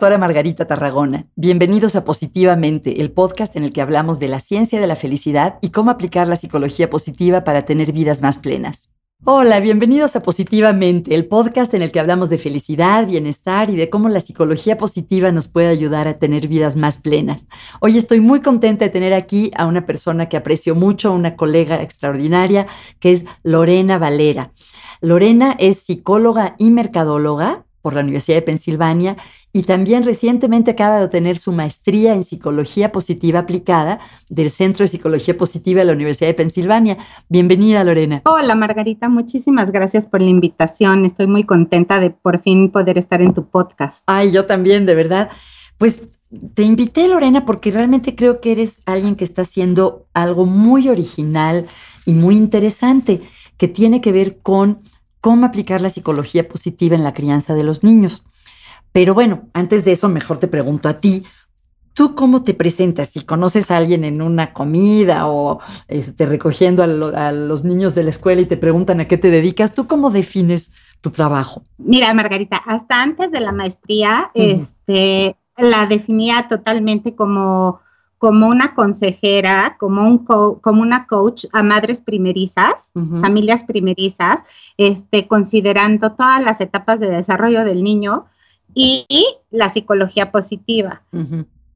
Doctora Margarita Tarragona. Bienvenidos a Positivamente, el podcast en el que hablamos de la ciencia de la felicidad y cómo aplicar la psicología positiva para tener vidas más plenas. Hola, bienvenidos a Positivamente, el podcast en el que hablamos de felicidad, bienestar y de cómo la psicología positiva nos puede ayudar a tener vidas más plenas. Hoy estoy muy contenta de tener aquí a una persona que aprecio mucho, una colega extraordinaria, que es Lorena Valera. Lorena es psicóloga y mercadóloga por la Universidad de Pensilvania y también recientemente acaba de obtener su maestría en psicología positiva aplicada del Centro de Psicología Positiva de la Universidad de Pensilvania. Bienvenida, Lorena. Hola, Margarita. Muchísimas gracias por la invitación. Estoy muy contenta de por fin poder estar en tu podcast. Ay, yo también, de verdad. Pues te invité, Lorena, porque realmente creo que eres alguien que está haciendo algo muy original y muy interesante que tiene que ver con cómo aplicar la psicología positiva en la crianza de los niños. Pero bueno, antes de eso, mejor te pregunto a ti, ¿tú cómo te presentas? Si conoces a alguien en una comida o este, recogiendo a, los niños de la escuela y te preguntan a qué te dedicas, ¿tú cómo defines tu trabajo? Mira, Margarita, hasta antes de la maestría, este, la definía totalmente como como una consejera, como, un como una coach a madres primerizas, familias primerizas, este, considerando todas las etapas de desarrollo del niño y, la psicología positiva.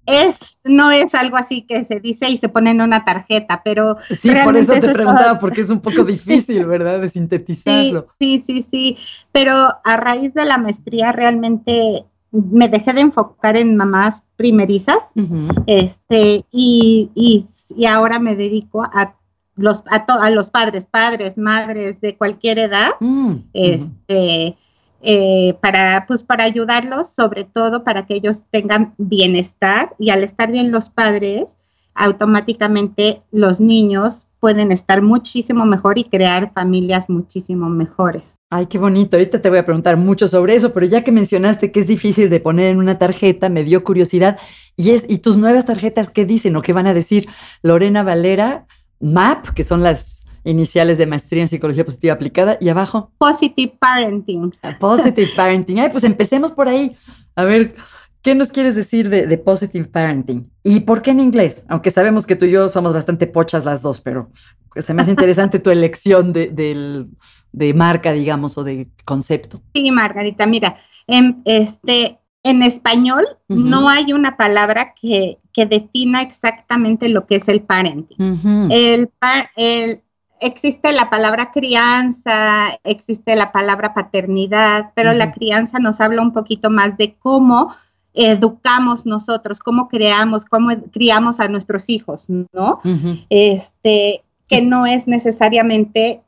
Es, no es algo así que se dice y se pone en una tarjeta, pero... Sí, por eso te preguntaba, porque es un poco difícil, ¿verdad? De sintetizarlo. Sí, sí, sí, sí, pero a raíz de la maestría realmente me dejé de enfocar en mamás primerizas, este, y, y, ahora me dedico a los, a, los padres, padres, madres de cualquier edad, mm, este, eh, para, pues, para ayudarlos, sobre todo para que ellos tengan bienestar, y al estar bien los padres, automáticamente los niños pueden estar muchísimo mejor y crear familias muchísimo mejores. Ay, qué bonito. Ahorita te voy a preguntar mucho sobre eso, pero ya que mencionaste que es difícil de poner en una tarjeta, me dio curiosidad. ¿Y, es, y tus nuevas tarjetas qué dicen o qué van a decir? Lorena Valera, MAP, que son las iniciales de maestría en psicología positiva aplicada, y abajo. Positive Parenting. Positive Parenting. Ay, pues empecemos por ahí. A ver, ¿qué nos quieres decir de, de Positive Parenting? ¿Y por qué en inglés? Aunque sabemos que tú y yo somos bastante pochas las dos, pero se me hace interesante tu elección de, del de marca, digamos, o de concepto. Sí, Margarita, mira, en, este, en español no hay una palabra que, que, defina exactamente lo que es el parenting. el, el, existe la palabra crianza, existe la palabra paternidad, pero la crianza nos habla un poquito más de cómo educamos nosotros, cómo creamos, cómo criamos a nuestros hijos, ¿no? Este, que no es necesariamente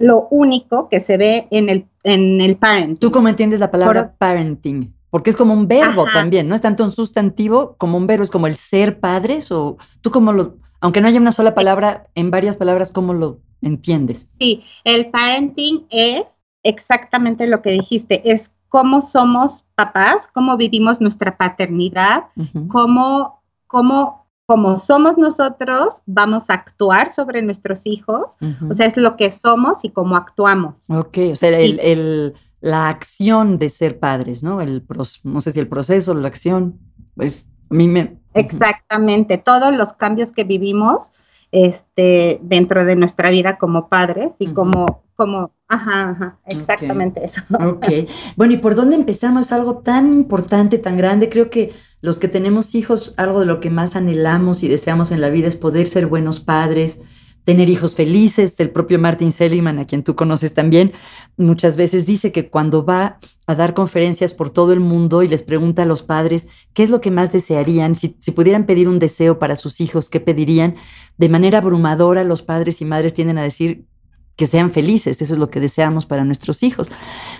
lo único que se ve en el, en el parenting. ¿Tú cómo entiendes la palabra parenting? Porque es como un verbo también, ¿no? Es tanto un sustantivo como un verbo, es como el ser padres o tú cómo lo, aunque no haya una sola palabra, en varias palabras, ¿cómo lo entiendes? Sí, el parenting es exactamente lo que dijiste, es cómo somos papás, cómo vivimos nuestra paternidad, cómo, cómo como somos nosotros, vamos a actuar sobre nuestros hijos, o sea, es lo que somos y cómo actuamos. Ok, o sea, el, la acción de ser padres, ¿no? El, no sé si el proceso, la acción, pues a mí me... Exactamente, todos los cambios que vivimos este, dentro de nuestra vida como padres y como, como, ajá, ajá, exactamente eso. Ok, bueno, ¿y por dónde empezamos? Algo tan importante, tan grande, creo que los que tenemos hijos, algo de lo que más anhelamos y deseamos en la vida es poder ser buenos padres, tener hijos felices. El propio Martin Seligman, a quien tú conoces también, muchas veces dice que cuando va a dar conferencias por todo el mundo y les pregunta a los padres qué es lo que más desearían, si, pudieran pedir un deseo para sus hijos, ¿qué pedirían? De manera abrumadora, los padres y madres tienden a decir que sean felices, eso es lo que deseamos para nuestros hijos.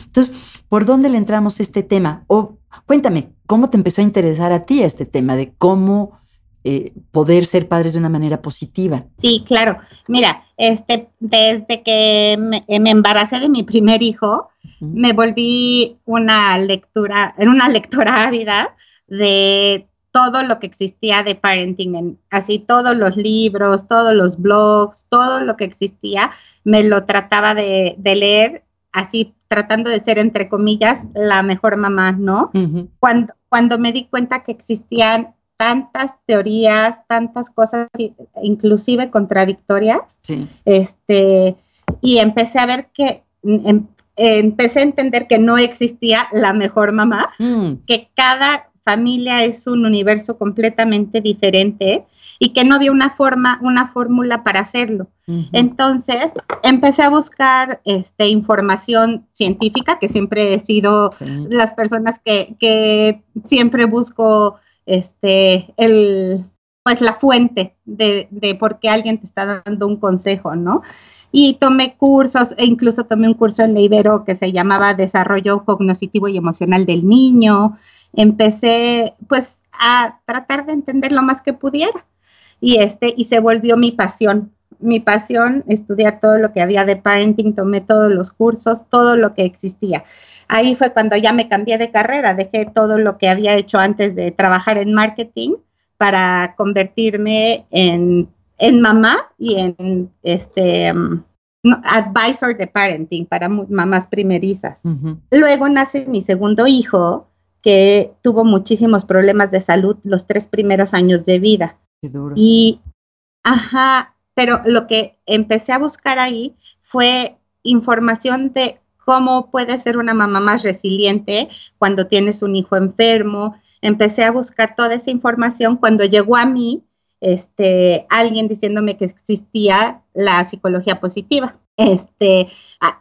Entonces, ¿por dónde le entramos este tema? O cuéntame, ¿cómo te empezó a interesar a ti este tema de cómo eh, poder ser padres de una manera positiva? Sí, claro. Mira, este, desde que me, embaracé de mi primer hijo, me volví una lectura, una lectora ávida de todo lo que existía de parenting, así todos los libros, todos los blogs, todo lo que existía, me lo trataba de, leer así tratando de ser, entre comillas, la mejor mamá, ¿no? cuando, cuando me di cuenta que existían tantas teorías, tantas cosas, inclusive contradictorias, este, y empecé a ver que, em, empecé a entender que no existía la mejor mamá, mm. que cada familia es un universo completamente diferente y que no había una forma, una fórmula para hacerlo. Entonces, empecé a buscar este, información científica, que siempre he sido las personas que, que, siempre busco este, el, pues la fuente de, de por qué alguien te está dando un consejo, ¿no? y tomé cursos e incluso tomé un curso en la que se llamaba Desarrollo Cognitivo y Emocional del Niño. Empecé pues a tratar de entender lo más que pudiera y este y se volvió mi pasión. Mi pasión estudiar todo lo que había de parenting, tomé todos los cursos, todo lo que existía. Ahí fue cuando ya me cambié de carrera, dejé todo lo que había hecho antes de trabajar en marketing para convertirme en en mamá y en este mm, advisor de parenting para mamás primerizas. Luego nace mi segundo hijo que tuvo muchísimos problemas de salud los tres primeros años de vida. Y, ajá, pero lo que empecé a buscar ahí fue información de cómo puede ser una mamá más resiliente cuando tienes un hijo enfermo. Empecé a buscar toda esa información cuando llegó a mí este, alguien diciéndome que existía la psicología positiva. Este,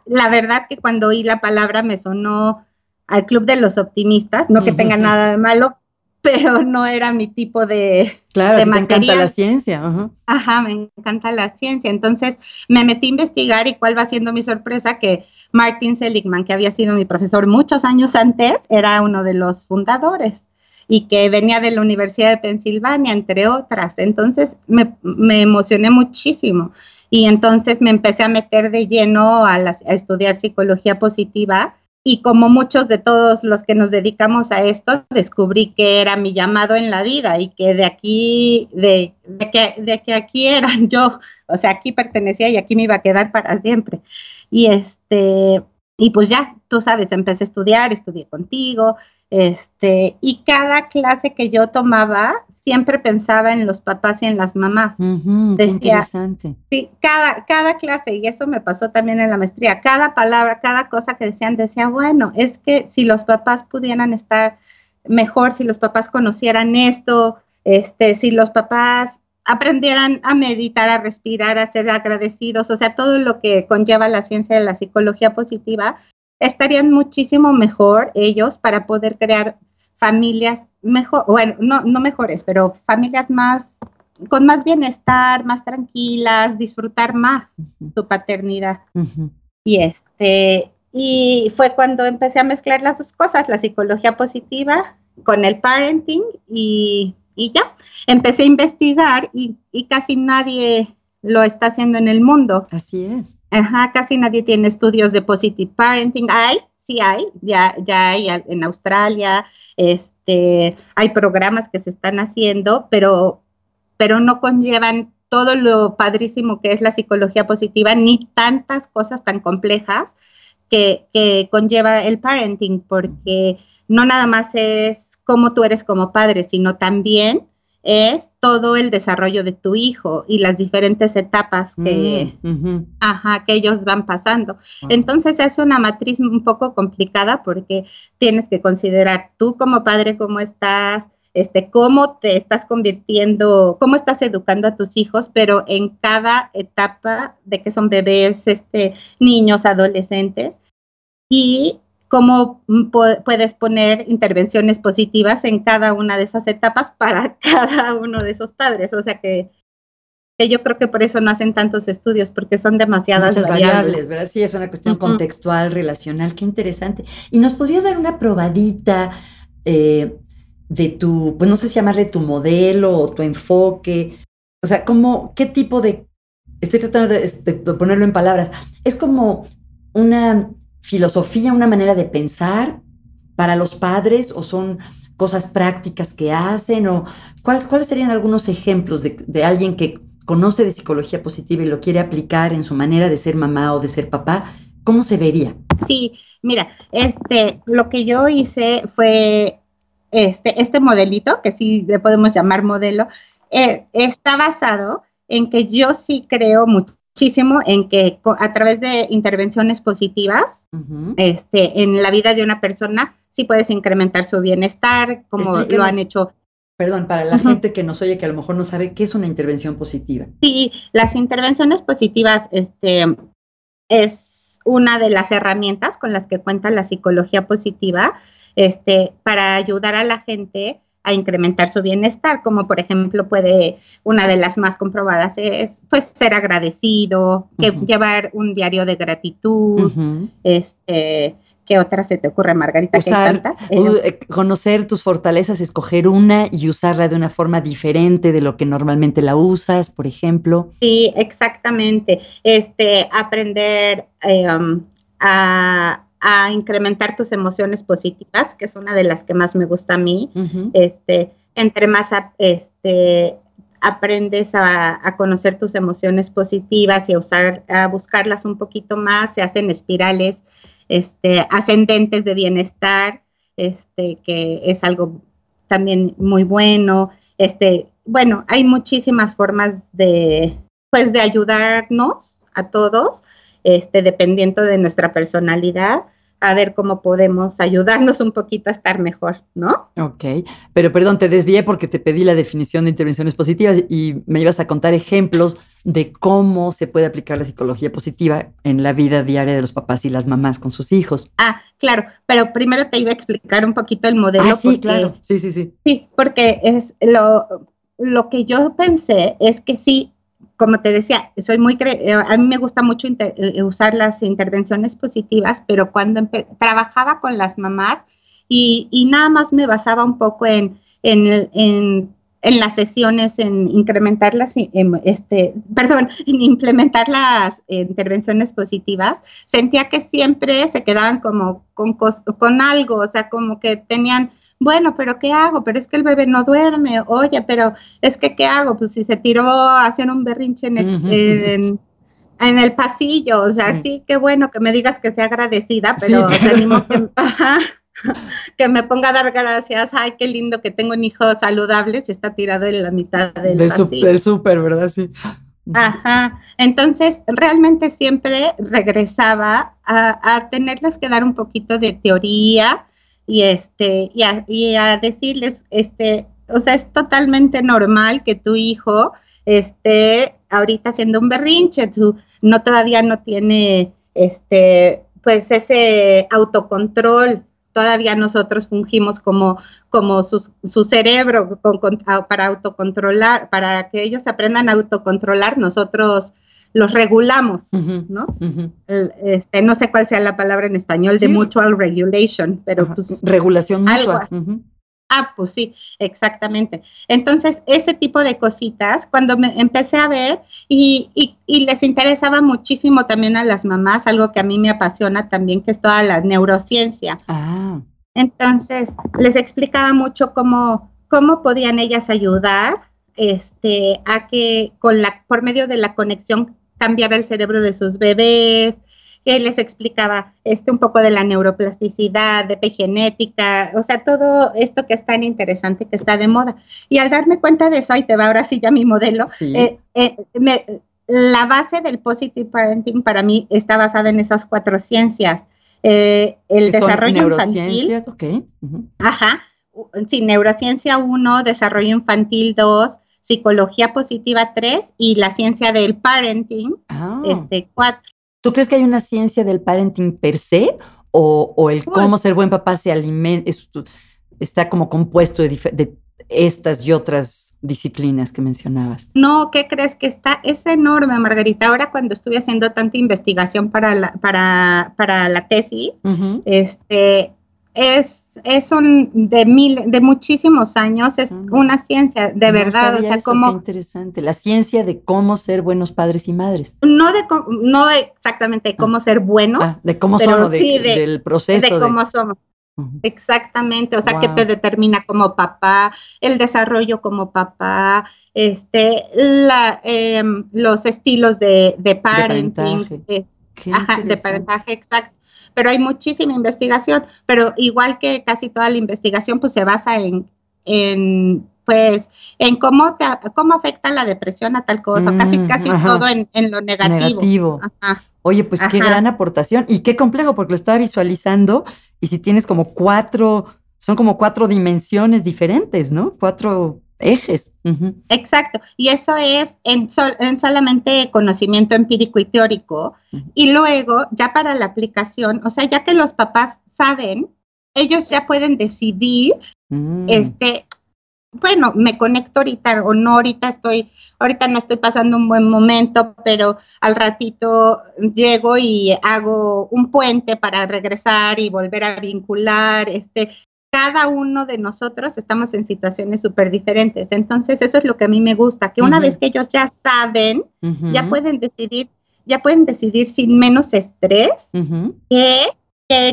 la verdad que cuando oí la palabra me sonó al club de los optimistas, no que tenga nada de malo, pero no era mi tipo de Claro, me encanta la ciencia. Ajá. me encanta la ciencia. Entonces me metí a investigar y cuál va siendo mi sorpresa que Martin Seligman, que había sido mi profesor muchos años antes, era uno de los fundadores y que venía de la Universidad de Pensilvania, entre otras. Entonces me, emocioné muchísimo y entonces me empecé a meter de lleno a, estudiar psicología positiva y como muchos de todos los que nos dedicamos a esto, descubrí que era mi llamado en la vida y que de aquí, de, que, de que aquí era yo, o sea, aquí pertenecía y aquí me iba a quedar para siempre. Y este, y pues ya, tú sabes, empecé a estudiar, estudié contigo, este, y cada clase que yo tomaba, siempre pensaba en los papás y en las mamás. interesante. Sí, cada, cada clase, y eso me pasó también en la maestría, cada palabra, cada cosa que decían, decía, bueno, es que si los papás pudieran estar mejor, si los papás conocieran esto, este, si los papás aprendieran a meditar, a respirar, a ser agradecidos, o sea, todo lo que conlleva la ciencia de la psicología positiva, estarían muchísimo mejor ellos para poder crear familias mejor, bueno, no, no mejores, pero familias más, con más bienestar, más tranquilas, disfrutar más su paternidad. Y este, y fue cuando empecé a mezclar las dos cosas, la psicología positiva con el parenting y, y ya, empecé a investigar y, y casi nadie lo está haciendo en el mundo. Así es. Ajá, casi nadie tiene estudios de positive parenting. Hay, sí hay, ya, ya hay en Australia, este, hay programas que se están haciendo, pero, pero no conllevan todo lo padrísimo que es la psicología positiva, ni tantas cosas tan complejas que, que conlleva el parenting, porque no nada más es cómo tú eres como padre, sino también es todo el desarrollo de tu hijo y las diferentes etapas que, mm, ajá, que ellos van pasando. Entonces es una matriz un poco complicada porque tienes que considerar tú como padre cómo estás, este, cómo te estás convirtiendo, cómo estás educando a tus hijos, pero en cada etapa de que son bebés, este, niños, adolescentes. Y cómo puedes poner intervenciones positivas en cada una de esas etapas para cada uno de esos padres. O sea que, yo creo que por eso no hacen tantos estudios, porque son demasiadas variables. ¿verdad? Sí, es una cuestión contextual, relacional, qué interesante. ¿Y nos podrías dar una probadita eh, de tu, pues no sé si llamarle tu modelo o tu enfoque? O sea, ¿cómo, qué tipo de, estoy tratando de ponerlo en palabras, es como una filosofía, una manera de pensar para los padres o son cosas prácticas que hacen o cuáles, serían algunos ejemplos de, alguien que conoce de psicología positiva y lo quiere aplicar en su manera de ser mamá o de ser papá? ¿Cómo se vería? Sí, mira, este, lo que yo hice fue este, este modelito, que sí le podemos llamar modelo, eh, está basado en que yo sí creo muchísimo en que a través de intervenciones positivas, este, en la vida de una persona, sí puedes incrementar su bienestar, como lo han hecho. Perdón, para la gente que nos oye que a lo mejor no sabe qué es una intervención positiva. Sí, las intervenciones positivas este, es una de las herramientas con las que cuenta la psicología positiva este, para ayudar a la gente a incrementar su bienestar, como por ejemplo puede, una de las más comprobadas es pues ser agradecido, que llevar un diario de gratitud, este, ¿Qué otra se te ocurre, Margarita? Usar, eh, conocer tus fortalezas, escoger una y usarla de una forma diferente de lo que normalmente la usas, por ejemplo. Sí, exactamente. Este, aprender eh, um, a, incrementar tus emociones positivas, que es una de las que más me gusta a mí. Este, entre más este, aprendes a, a, conocer tus emociones positivas y a usar, a buscarlas un poquito más, se hacen espirales este, ascendentes de bienestar, este, que es algo también muy bueno. Este, bueno, hay muchísimas formas de, pues, de ayudarnos a todos, este, dependiendo de nuestra personalidad a ver cómo podemos ayudarnos un poquito a estar mejor, ¿no? Ok, pero perdón, te desvié porque te pedí la definición de intervenciones positivas y me ibas a contar ejemplos de cómo se puede aplicar la psicología positiva en la vida diaria de los papás y las mamás con sus hijos. Ah, claro, pero primero te iba a explicar un poquito el modelo. Ah, sí, claro, sí, sí, sí. Sí, porque es lo, lo que yo pensé es que sí, como te decía, soy muy eh, a mí me gusta mucho eh, usar las intervenciones positivas, pero cuando trabajaba con las mamás y, nada más me basaba un poco en, en, las sesiones, en incrementar las, este, perdón, en implementar las intervenciones positivas, sentía que siempre se quedaban como con, con algo, o sea, como que tenían bueno, pero ¿qué hago? Pero es que el bebé no duerme, oye, pero es que ¿qué hago? Pues si se tiró a hacer un berrinche en el, en, el pasillo, o sea, sí. qué bueno que me digas que sea agradecida, pero, que, me ponga a dar gracias, ay, qué lindo que tengo un hijo saludable, si está tirado en la mitad del, del pasillo. del súper, ¿verdad? Sí. Ajá, entonces realmente siempre regresaba a, a tenerles que dar un poquito de teoría, y este y a, y a, decirles este o sea es totalmente normal que tu hijo esté ahorita haciendo un berrinche tú no todavía no tiene este pues ese autocontrol. Todavía nosotros fungimos como como su, su cerebro para autocontrolar para que ellos aprendan a autocontrolar nosotros los regulamos, ¿no? este, no sé cuál sea la palabra en español de mutual regulation, pero pues, regulación mutua. Ah, pues sí, exactamente. Entonces, ese tipo de cositas, cuando me empecé a ver y, y, les interesaba muchísimo también a las mamás, algo que a mí me apasiona también, que es toda la neurociencia. Ah. Entonces, les explicaba mucho cómo, cómo podían ellas ayudar este, a que con la, por medio de la conexión cambiar el cerebro de sus bebés, que les explicaba este un poco de la neuroplasticidad, de epigenética, o sea, todo esto que es tan interesante, que está de moda. Y al darme cuenta de eso, ahí te va ahora sí ya mi modelo, eh, eh, la base del positive parenting para mí está basada en esas cuatro ciencias. Eh, el desarrollo infantil. Okay. Ajá. Sí, neurociencia 1, desarrollo infantil 2, psicología positiva 3 y la ciencia del parenting ah. este, 4. ¿Tú crees que hay una ciencia del parenting per se o, el cómo ser buen papá se alimenta, está como compuesto de, estas y otras disciplinas que mencionabas? No, ¿qué crees que está? Es enorme, Margarita. Ahora cuando estuve haciendo tanta investigación para la, para, para la tesis, este, es es un de mil, de muchísimos años, es ah. una ciencia, de verdad, o sea, como interesante, la ciencia de cómo ser buenos padres y madres. No de no exactamente de cómo ah. ser buenos, ah, de cómo son, del proceso de cómo somos. Exactamente, o sea, que te determina como papá, el desarrollo como papá, este, la, em, los estilos de, de parenting, de, ajá, de parentaje, exacto pero hay muchísima investigación, pero igual que casi toda la investigación, pues se basa en, en pues, en cómo, te, cómo afecta la depresión a tal cosa, casi, mm, casi todo en, lo negativo. Oye, pues qué gran aportación y qué complejo, porque lo estaba visualizando y si tienes como cuatro, son como cuatro dimensiones diferentes, ¿no? Cuatro ejes. Exacto, y eso es en, en, solamente conocimiento empírico y teórico. Y luego, ya para la aplicación, o sea, ya que los papás saben, ellos ya pueden decidir, mm. este, bueno, me conecto ahorita o no, ahorita estoy, ahorita no estoy pasando un buen momento, pero al ratito llego y hago un puente para regresar y volver a vincular, este, cada uno de nosotros estamos en situaciones súper diferentes. Entonces, eso es lo que a mí me gusta, que una vez que ellos ya saben, ya pueden decidir, ya pueden decidir sin menos estrés qué,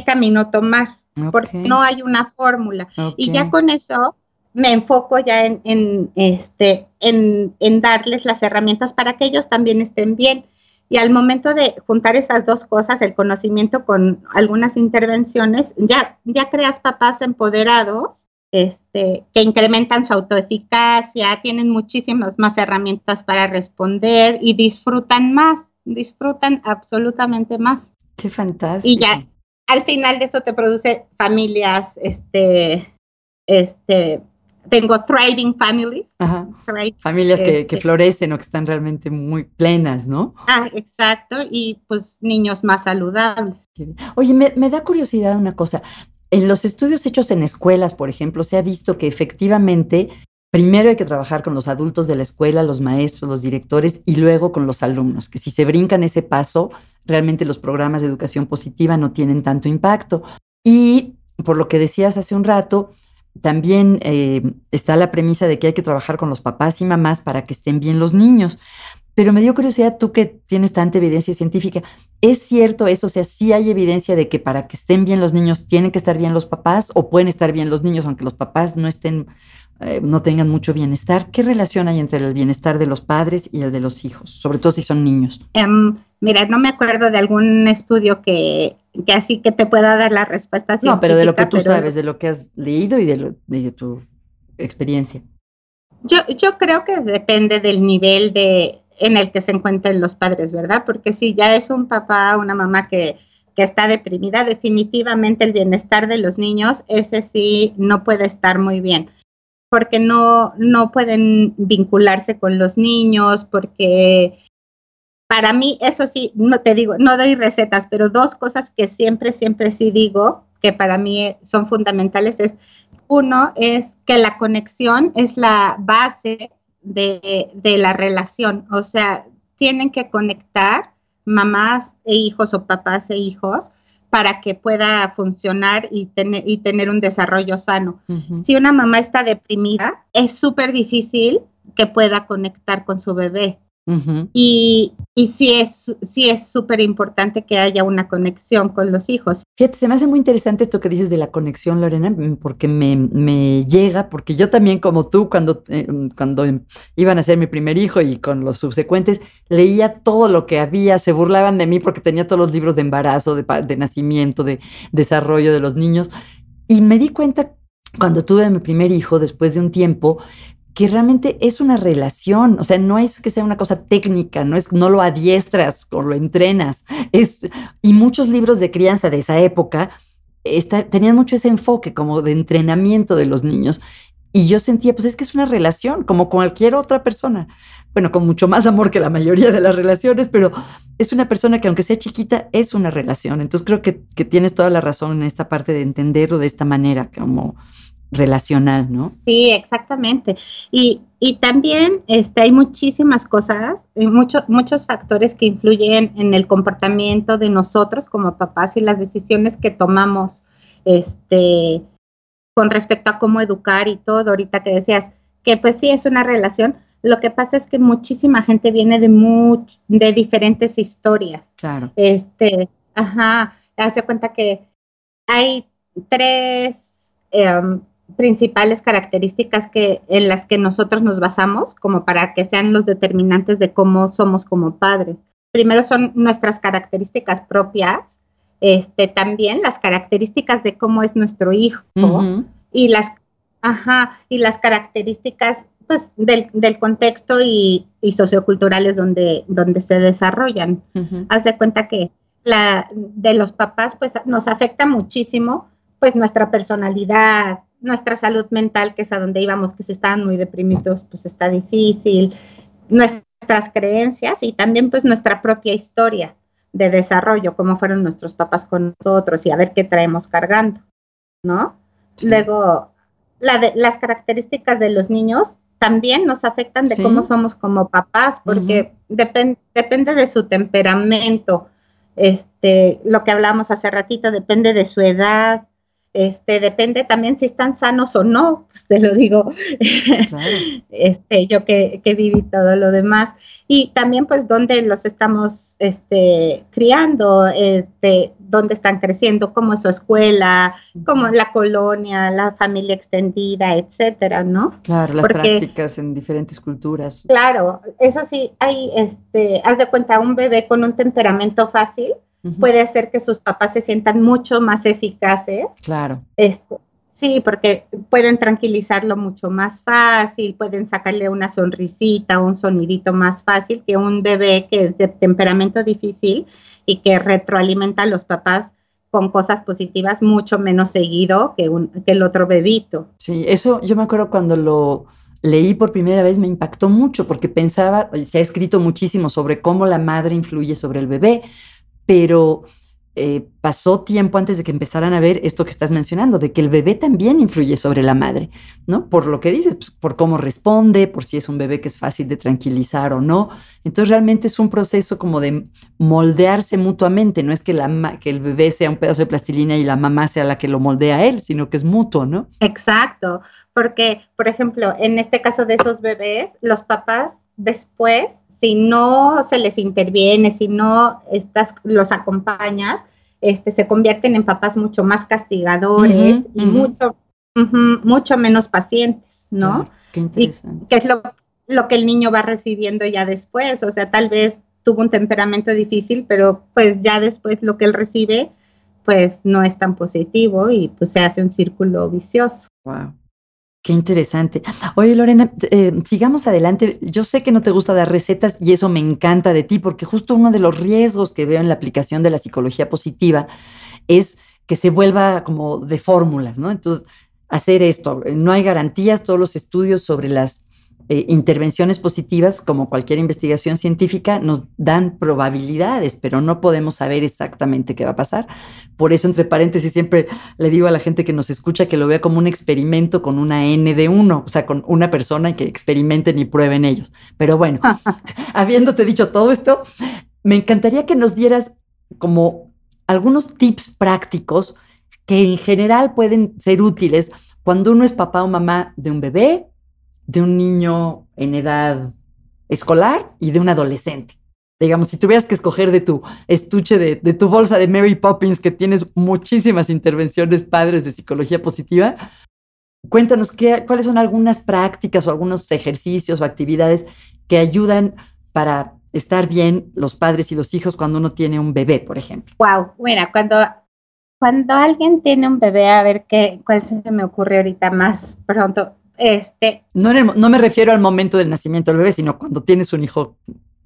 camino tomar, porque no hay una fórmula. Y ya con eso me enfoco ya en, en este, en, en darles las herramientas para que ellos también estén bien. Y al momento de juntar esas dos cosas, el conocimiento con algunas intervenciones, ya, ya creas papás empoderados este, que incrementan su autoeficacia, tienen muchísimas más herramientas para responder y disfrutan más, disfrutan absolutamente más. Qué fantástico. Y ya al final de eso te produce familias, este, este, tengo thriving families. Familias que, que, florecen o que están realmente muy plenas, ¿no? Ah, exacto, y pues niños más saludables. Oye, me, me da curiosidad una cosa. En los estudios hechos en escuelas, por ejemplo, se ha visto que efectivamente primero hay que trabajar con los adultos de la escuela, los maestros, los directores y luego con los alumnos, que si se brincan ese paso, realmente los programas de educación positiva no tienen tanto impacto. Y por lo que decías hace un rato, también eh, está la premisa de que hay que trabajar con los papás y mamás para que estén bien los niños. Pero me dio curiosidad, tú que tienes tanta evidencia científica, ¿es cierto eso? O sea, ¿sí hay evidencia de que para que estén bien los niños tienen que estar bien los papás o pueden estar bien los niños aunque los papás no estén, eh, no tengan mucho bienestar? ¿Qué relación hay entre el bienestar de los padres y el de los hijos, sobre todo si son niños? Em, mira, no me acuerdo de algún estudio que que así que te pueda dar la respuesta. No, pero de lo que tú sabes, de lo que has leído y de, de tu experiencia. Yo, yo creo que depende del nivel de en el que se encuentren los padres, ¿verdad? Porque si ya es un papá, una mamá que, que está deprimida, definitivamente el bienestar de los niños, ese sí no puede estar muy bien porque no, no pueden vincularse con los niños, porque para mí, eso sí, no te digo, no doy recetas, pero dos cosas que siempre, siempre sí digo que para mí son fundamentales es, uno, es que la conexión es la base de, la relación, o sea, tienen que conectar mamás e hijos o papás e hijos para que pueda funcionar y, tener y tener un desarrollo sano. Si una mamá está deprimida, es súper difícil que pueda conectar con su bebé. Y, y sí es sí es súper importante que haya una conexión con los hijos. Fíjate, se me hace muy interesante esto que dices de la conexión, Lorena, mm, porque me, me llega, porque yo también como tú, cuando, eh, cuando iban a ser mi primer hijo y con los subsecuentes, leía todo lo que había, se burlaban de mí porque tenía todos los libros de embarazo, de, de nacimiento, de desarrollo de los niños, y me di cuenta cuando tuve mi primer hijo, después de un tiempo, que realmente es una relación, o sea, no es que sea una cosa técnica, no es no lo adiestras o lo entrenas, es y muchos libros de crianza de esa época tenían mucho ese enfoque como de entrenamiento de los niños y yo sentía, pues es que es una relación, como cualquier otra persona. Bueno, con mucho más amor que la mayoría de las relaciones, pero es una persona que aunque sea chiquita, es una relación. Entonces creo que, que tienes toda la razón en esta parte de entenderlo de esta manera, como relacional, ¿no? Sí, exactamente. Y, y también este, hay muchísimas cosas, muchos muchos factores que influyen en el comportamiento de nosotros como papás y las decisiones que tomamos este, con respecto a cómo educar y todo. Ahorita que decías que pues sí es una relación, lo que pasa es que muchísima gente viene de much, de diferentes historias. Claro. Este, ajá, hace cuenta que hay tres em, principales características que, en las que nosotros nos basamos como para que sean los determinantes de cómo somos como padres. Primero son nuestras características propias, este, también las características de cómo es nuestro hijo y las, ajá, y las características pues, del, del contexto y, y, socioculturales donde, donde se desarrollan. Haz de cuenta que la, de los papás, pues nos afecta muchísimo, pues nuestra personalidad, nuestra salud mental, que es a donde íbamos, que si estaban muy deprimidos, pues está difícil, nuestras creencias y también pues nuestra propia historia de desarrollo, cómo fueron nuestros papás con nosotros y a ver qué traemos cargando, ¿no? Luego, la de, las características de los niños también nos afectan de cómo somos como papás, porque depende de su temperamento, este, lo que hablamos hace ratito, depende de su edad, este, depende también si están sanos o no, pues te lo digo, este, yo que, que, viví todo lo demás. Y también pues dónde los estamos este, criando, este, dónde están creciendo, cómo es su escuela, cómo la colonia, la familia extendida, etcétera, ¿no? Claro, las prácticas en diferentes culturas. Claro, eso sí, hay, este, haz de cuenta, un bebé con un temperamento fácil, puede hacer que sus papás se sientan mucho más eficaces. Claro. Este, sí, porque pueden tranquilizarlo mucho más fácil, pueden sacarle una sonrisita, un sonidito más fácil que un bebé que es de temperamento difícil y que retroalimenta a los papás con cosas positivas mucho menos seguido que, un, que el otro bebito. Sí, eso yo me acuerdo cuando lo leí por primera vez me impactó mucho porque pensaba, se ha escrito muchísimo sobre cómo la madre influye sobre el bebé, pero eh, pasó tiempo antes de que empezaran a ver esto que estás mencionando, de que el bebé también influye sobre la madre, ¿no? Por lo que dices, pues, por cómo responde, por si es un bebé que es fácil de tranquilizar o no. Entonces realmente es un proceso como de moldearse mutuamente, no es que, la, que el bebé sea un pedazo de plastilina y la mamá sea la que lo moldea a él, sino que es mutuo, ¿no? Exacto, porque, por ejemplo, en este caso de esos bebés, los papás después si no se les interviene, si no estás, los acompañas, este, se convierten en papás mucho más castigadores y mucho, mucho menos pacientes, ¿no? qué interesante. que es lo, lo que el niño va recibiendo ya después, o sea, tal vez tuvo un temperamento difícil, pero pues ya después lo que él recibe, pues no es tan positivo y pues se hace un círculo vicioso. Wow. Qué interesante. Oye, Lorena, eh, sigamos adelante. Yo sé que no te gusta dar recetas y eso me encanta de ti, porque justo uno de los riesgos que veo en la aplicación de la psicología positiva es que se vuelva como de fórmulas, ¿no? Entonces, hacer esto, no hay garantías, todos los estudios sobre las eh, intervenciones positivas, como cualquier investigación científica, nos dan probabilidades, pero no podemos saber exactamente qué va a pasar. Por eso, entre paréntesis, siempre le digo a la gente que nos escucha que lo vea como un experimento con una N de uno, o sea, con una persona y que experimenten y prueben ellos. Pero bueno, habiéndote dicho todo esto, me encantaría que nos dieras como algunos tips prácticos que en general pueden ser útiles cuando uno es papá o mamá de un bebé de un niño en edad escolar y de un adolescente. Digamos, si tuvieras que escoger de tu estuche, de, tu bolsa de Mary Poppins, que tienes muchísimas intervenciones padres de psicología positiva, cuéntanos qué, cuáles son algunas prácticas o algunos ejercicios o actividades que ayudan para estar bien los padres y los hijos cuando uno tiene un bebé, por ejemplo. Wow, mira, cuando, cuando alguien tiene un bebé, a ver qué, cuál se me ocurre ahorita más pronto. Este, no, no me refiero al momento del nacimiento del bebé, sino cuando tienes un hijo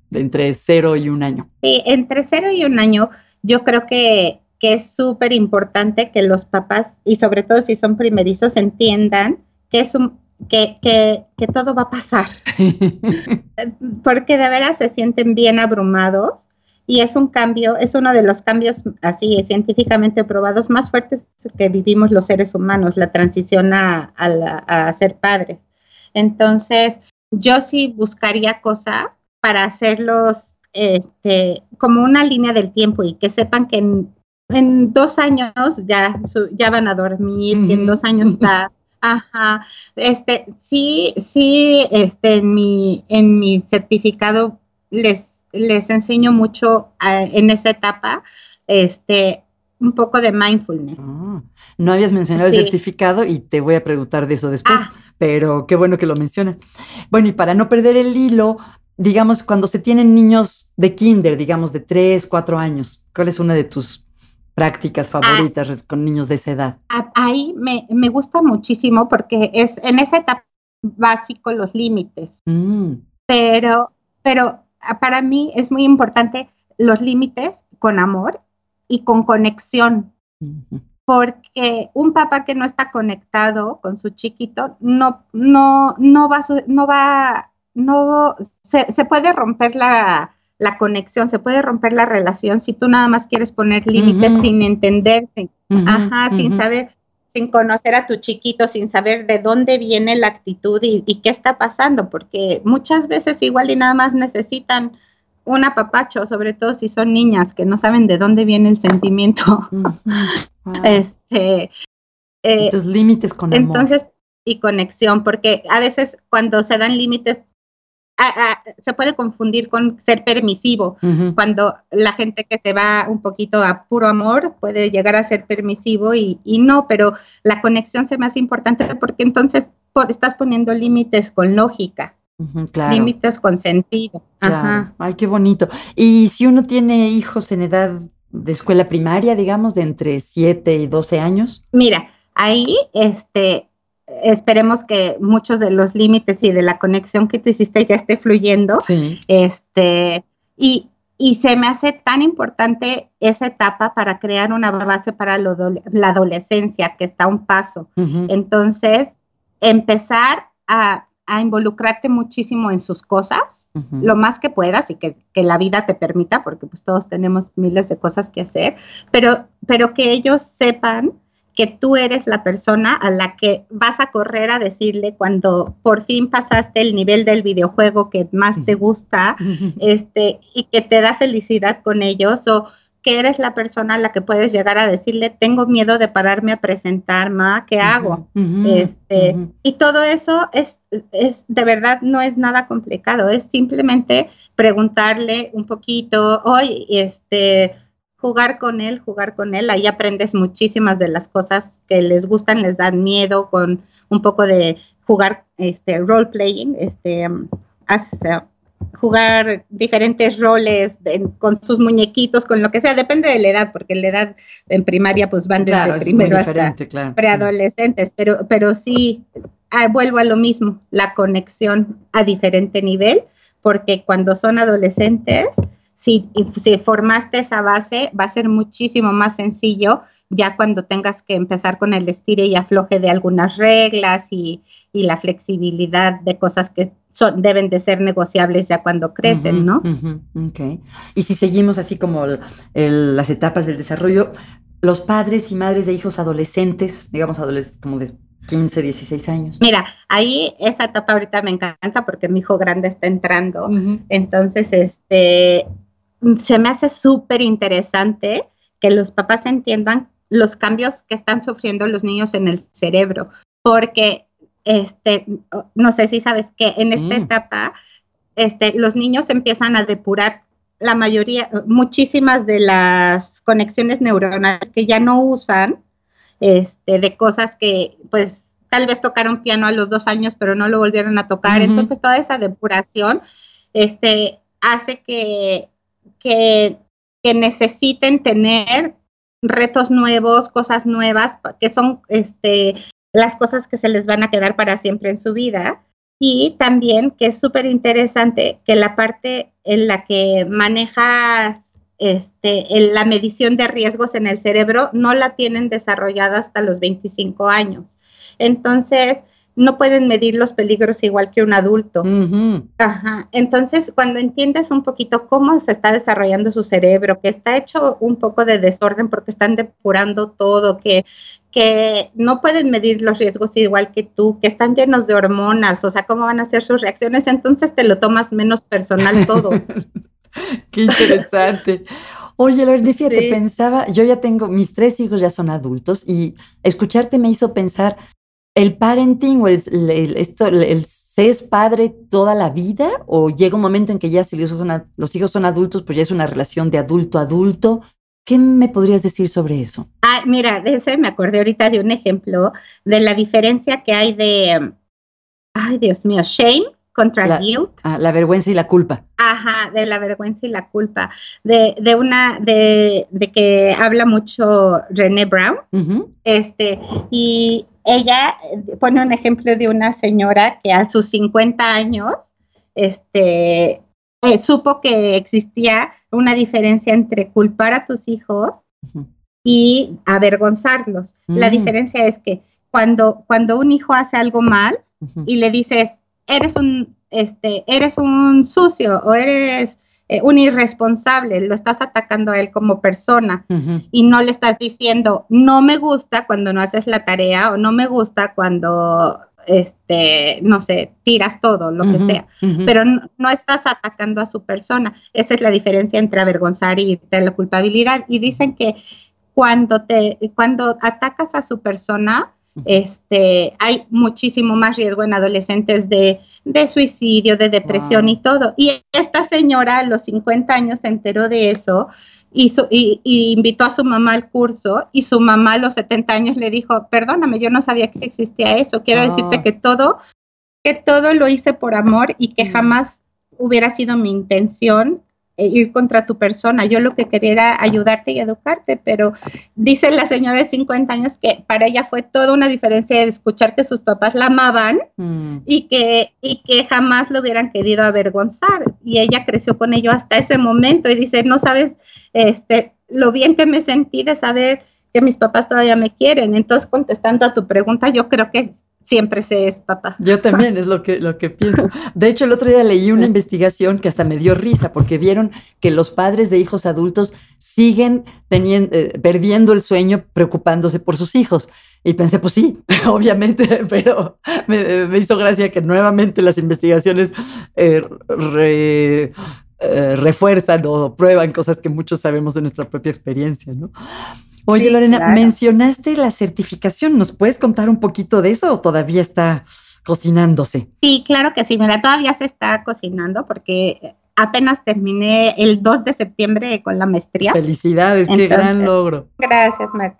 de entre cero y un año. Sí, entre cero y un año, yo creo que, que es súper importante que los papás, y sobre todo si son primerizos, entiendan que es un, que, que, que, todo va a pasar. Porque de veras se sienten bien abrumados y es un cambio, es uno de los cambios así científicamente probados más fuertes que vivimos los seres humanos, la transición a, a, ser padres. Entonces, yo sí buscaría cosas para hacerlos este, como una línea del tiempo y que sepan que en, dos años ya, ya van a dormir, y en dos años está Ajá, este, sí, sí, este, en mi, en mi certificado les les enseño mucho en esa etapa, este, un poco de mindfulness. Ah, no habías mencionado el certificado y te voy a preguntar de eso después, ah. pero qué bueno que lo mencionas. Bueno, y para no perder el hilo, digamos, cuando se tienen niños de kinder, digamos, de 3, 4 años, ¿cuál es una de tus prácticas favoritas con niños de esa edad? Ahí me, me, gusta muchísimo porque es en esa etapa básico los límites. Mm. Pero, pero para mí es muy importante los límites con amor y con conexión. Porque un papá que no está conectado con su chiquito no, no, no va, no va, no, se, se puede romper la, la conexión, se puede romper la relación si tú nada más quieres poner límites sin entenderse, ajá, sin saber, sin conocer a tu chiquito, sin saber de dónde viene la actitud y, qué está pasando, porque muchas veces igual y nada más necesitan un apapacho, sobre todo si son niñas que no saben de dónde viene el sentimiento. este, eh, límites con amor. Entonces, y conexión, porque a veces cuando se dan límites se puede confundir con ser permisivo, cuando la gente que se va un poquito a puro amor puede llegar a ser permisivo y, no, pero la conexión se me hace importante porque entonces estás poniendo límites con lógica. Límites con sentido. Ay, qué bonito. Y si uno tiene hijos en edad de escuela primaria, digamos, de entre 7 y 12 años. Mira, ahí este, esperemos que muchos de los límites y de la conexión que tú hiciste ya esté fluyendo. Este, y, y se me hace tan importante esa etapa para crear una base para la adolescencia, que está a un paso. Entonces, empezar a, a, involucrarte muchísimo en sus cosas, lo más que puedas y que, que, la vida te permita, porque pues todos tenemos miles de cosas que hacer, pero, pero que ellos sepan que tú eres la persona a la que vas a correr a decirle cuando por fin pasaste el nivel del videojuego que más te gusta este, y que te da felicidad con ellos o que eres la persona a la que puedes llegar a decirle, tengo miedo de pararme a presentar, ma, ¿qué hago? este, Y todo eso es, es, de verdad, no es nada complicado, es simplemente preguntarle un poquito, hoy, este, jugar con él, jugar con él, ahí aprendes muchísimas de las cosas que les gustan, les dan miedo con un poco de jugar este role playing, este jugar diferentes roles con sus muñequitos, con lo que sea, depende de la edad, porque la edad en primaria pues van desde primero hasta preadolescentes, pero, pero sí, ah, vuelvo a lo mismo, la conexión a diferente nivel, porque cuando son adolescentes, si, si formaste esa base, va a ser muchísimo más sencillo ya cuando tengas que empezar con el estire y afloje de algunas reglas y, la flexibilidad de cosas que son, deben de ser negociables ya cuando crecen, ¿no? Y si seguimos así como las etapas del desarrollo, los padres y madres de hijos adolescentes, digamos adolescentes como de 15, 16 años. Mira, ahí esa etapa ahorita me encanta porque mi hijo grande está entrando. Entonces, este, se me hace súper interesante que los papás entiendan los cambios que están sufriendo los niños en el cerebro, porque este, no sé si sabes que en esta etapa este, los niños empiezan a depurar la mayoría, muchísimas de las conexiones neuronales que ya no usan, este, de cosas que pues tal vez tocaron piano a los dos años, pero no lo volvieron a tocar. Entonces toda esa depuración este, hace que que, necesiten tener retos nuevos, cosas nuevas, que son este, las cosas que se les van a quedar para siempre en su vida. Y también que es súper interesante que la parte en la que manejas este, la medición de riesgos en el cerebro no la tienen desarrollada hasta los 25 años. Entonces, no pueden medir los peligros igual que un adulto. Ajá. Entonces, cuando entiendes un poquito cómo se está desarrollando su cerebro, que está hecho un poco de desorden porque están depurando todo, que, que no pueden medir los riesgos igual que tú, que están llenos de hormonas, o sea, cómo van a ser sus reacciones, entonces te lo tomas menos personal todo. Qué interesante. Oye, Lorena, fíjate, pensaba, yo ya tengo, mis tres hijos ya son adultos y escucharte me hizo pensar el parenting o el, esto, el, ¿se padre toda la vida o llega un momento en que ya si los hijos, son, los hijos son adultos, pues ya es una relación de adulto a adulto? ¿Qué me podrías decir sobre eso? Ah, mira, de ese me acordé ahorita de un ejemplo de la diferencia que hay de, ay Dios mío, shame contra la, guilt. Ah, la vergüenza y la culpa. Ajá, de la vergüenza y la culpa. De, de una, de, de, que habla mucho René Brown. Uh -huh. Este, y ella pone un ejemplo de una señora que a sus 50 años, este, eh, supo que existía una diferencia entre culpar a tus hijos uh -huh. y avergonzarlos. Uh -huh. La diferencia es que cuando, cuando un hijo hace algo mal y le dices, eres un, este, eres un sucio o eres eh, un irresponsable, lo estás atacando a él como persona y no le estás diciendo, no me gusta cuando no haces la tarea o no me gusta cuando este, no sé, tiras todo, lo uh -huh, que sea, uh -huh. pero no, no, estás atacando a su persona. Esa es la diferencia entre avergonzar y la culpabilidad. Y dicen que cuando te, cuando atacas a su persona. Este, hay muchísimo más riesgo en adolescentes de, de suicidio, de depresión wow. y todo. Y esta señora a los 50 años se enteró de eso y, su, y, y, invitó a su mamá al curso y su mamá a los 70 años le dijo, perdóname, yo no sabía que existía eso, quiero oh. decirte que todo, que todo lo hice por amor y que mm. jamás hubiera sido mi intención ir contra tu persona, yo lo que quería era ayudarte y educarte, pero dice la señora de 50 años que para ella fue toda una diferencia de escuchar que sus papás la amaban mm. y, que, y que jamás lo hubieran querido avergonzar y ella creció con ello hasta ese momento y dice, no sabes, este, lo bien que me sentí de saber que mis papás todavía me quieren. Entonces, contestando a tu pregunta, yo creo que siempre se es papá. Yo también, es lo que, lo que pienso. De hecho, el otro día leí una investigación que hasta me dio risa, porque vieron que los padres de hijos adultos siguen teniendo, eh, perdiendo el sueño preocupándose por sus hijos. Y pensé, pues sí, obviamente, pero me, me hizo gracia que nuevamente las investigaciones eh, re, eh, refuerzan o prueban cosas que muchos sabemos de nuestra propia experiencia, ¿no? Oye, sí, Lorena, claro. mencionaste la certificación. ¿Nos puedes contar un poquito de eso o todavía está cocinándose? Sí, claro que sí. Mira, todavía se está cocinando porque apenas terminé el 2 de septiembre con la maestría. Felicidades, Entonces, qué gran logro. Gracias, Mar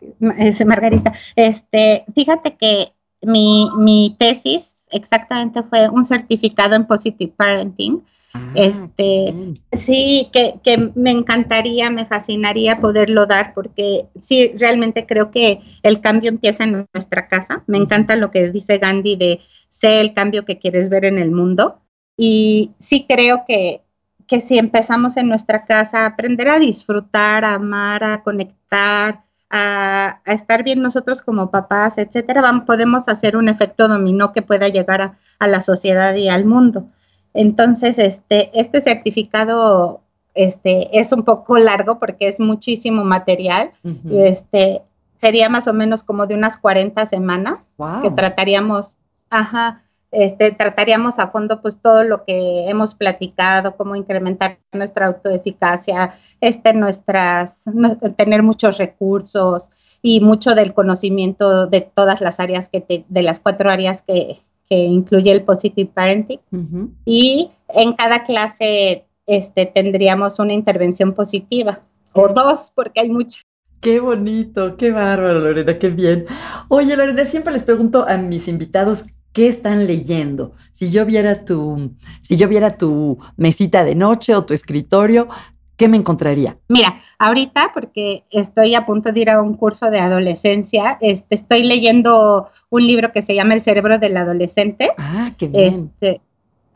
Margarita. Este, fíjate que mi, mi tesis exactamente fue un certificado en Positive Parenting Ah, este, sí, que, que, me encantaría, me fascinaría poderlo dar porque sí, realmente creo que el cambio empieza en nuestra casa. Me encanta lo que dice Gandhi de sé el cambio que quieres ver en el mundo. Y sí creo que, que si empezamos en nuestra casa a aprender a disfrutar, a amar, a conectar, a, a estar bien nosotros como papás, etcétera, vamos, podemos hacer un efecto dominó que pueda llegar a, a la sociedad y al mundo. Entonces, este, este certificado este, es un poco largo porque es muchísimo material. Uh -huh. y este, sería más o menos como de unas 40 semanas wow. que trataríamos, ajá, este, trataríamos a fondo pues todo lo que hemos platicado, cómo incrementar nuestra autoeficacia, este, nuestras, no, tener muchos recursos y mucho del conocimiento de todas las áreas que te, de las cuatro áreas que, que incluye el Positive Parenting. Uh -huh. Y en cada clase este, tendríamos una intervención positiva, o dos, porque hay muchas. Qué bonito, qué bárbaro, Lorena, qué bien. Oye, Lorena, siempre les pregunto a mis invitados qué están leyendo. Si yo viera tu, si yo viera tu mesita de noche o tu escritorio, ¿qué me encontraría? Mira, ahorita, porque estoy a punto de ir a un curso de adolescencia, este, estoy leyendo un libro que se llama El cerebro del adolescente. Ah, qué bien. Este,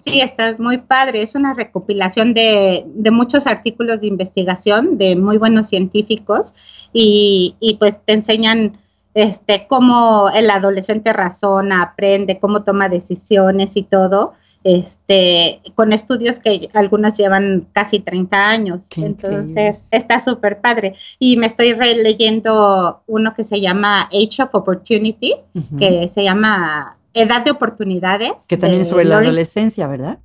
sí, está muy padre. Es una recopilación de, de, muchos artículos de investigación de muy buenos científicos y, y pues te enseñan este, cómo el adolescente razona, aprende, cómo toma decisiones y todo este, con estudios que algunos llevan casi 30 años. Qué Entonces, increíble. está súper padre. Y me estoy releyendo uno que se llama Age of Opportunity, uh -huh. que se llama Edad de Oportunidades. Que también es sobre la adolescencia, ¿verdad?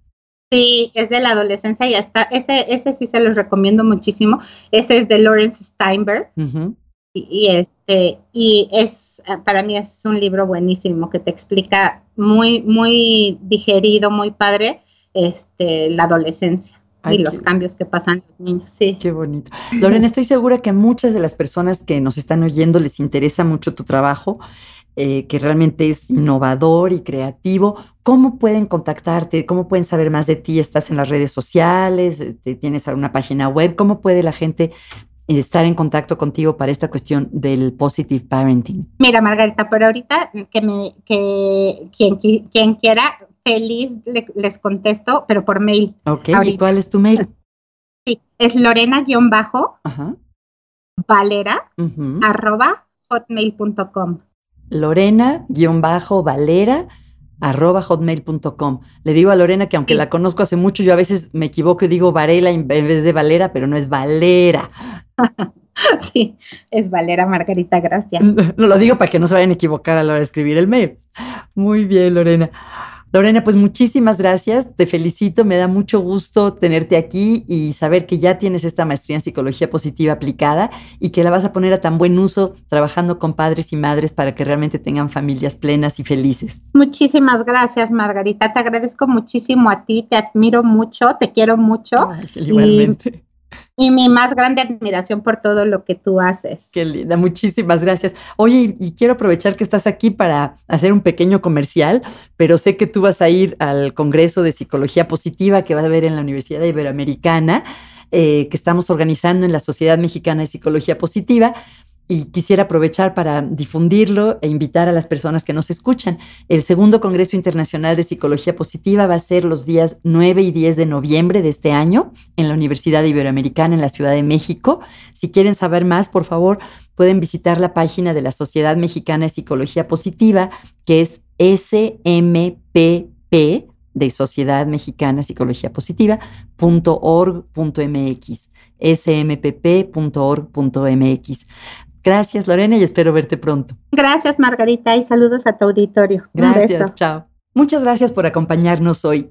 Sí, es de la adolescencia y hasta ese, ese sí se los recomiendo muchísimo. Ese es de Lawrence Steinberg. Uh -huh. y, y, este, y es, para mí es un libro buenísimo que te explica muy, muy digerido, muy padre, este, la adolescencia. Ay, y los qué... cambios que pasan los niños, sí. Qué bonito. Lorena, estoy segura que a muchas de las personas que nos están oyendo les interesa mucho tu trabajo. eh, que realmente es innovador y creativo. ¿Cómo pueden contactarte? ¿Cómo pueden saber más de ti? ¿Estás en las redes sociales? ¿Tienes alguna página web? ¿Cómo puede la gente estar en contacto contigo para esta cuestión del positive parenting? Mira, Margarita, pero ahorita que me que quien, quien quiera, feliz les contesto, pero por mail. Ok, ¿y cuál es tu mail? Sí, es lorena-bajo valera arroba hotmail.com. Lorena-valera arroba hotmail.com. Le digo a Lorena que aunque la conozco hace mucho, yo a veces me equivoco y digo Varela en vez de Valera, pero no es Valera. Sí, es Valera Margarita, gracias. No lo digo para que no se vayan a equivocar a la hora de escribir el mail. Muy bien, Lorena. Lorena, pues muchísimas gracias, te felicito, me da mucho gusto tenerte aquí y saber que ya tienes esta maestría en psicología positiva aplicada y que la vas a poner a tan buen uso trabajando con padres y madres para que realmente tengan familias plenas y felices. Muchísimas gracias, Margarita, te agradezco muchísimo a ti, te admiro mucho, te quiero mucho. igualmente y mi más grande admiración por todo lo que tú haces. Qué linda, muchísimas gracias. Oye, y, quiero aprovechar que estás aquí para hacer un pequeño comercial, pero sé que tú vas a ir al Congreso de Psicología Positiva que va a haber en la Universidad Iberoamericana, eh, que estamos organizando en la Sociedad Mexicana de Psicología Positiva y quisiera aprovechar para difundirlo e invitar a las personas que nos escuchan. El segundo Congreso Internacional de Psicología Positiva va a ser los días 9 y 10 de noviembre de este año en la Universidad Iberoamericana en la Ciudad de México. Si quieren saber más, por favor, pueden visitar la página de la Sociedad Mexicana de Psicología Positiva, que es SMPP de Sociedad Mexicana Psicología Positiva.org.mx, smpp.org.mx. Gracias, Lorena, y espero verte pronto. Gracias, Margarita, y saludos a tu auditorio. Gracias, chao. Muchas gracias por acompañarnos hoy.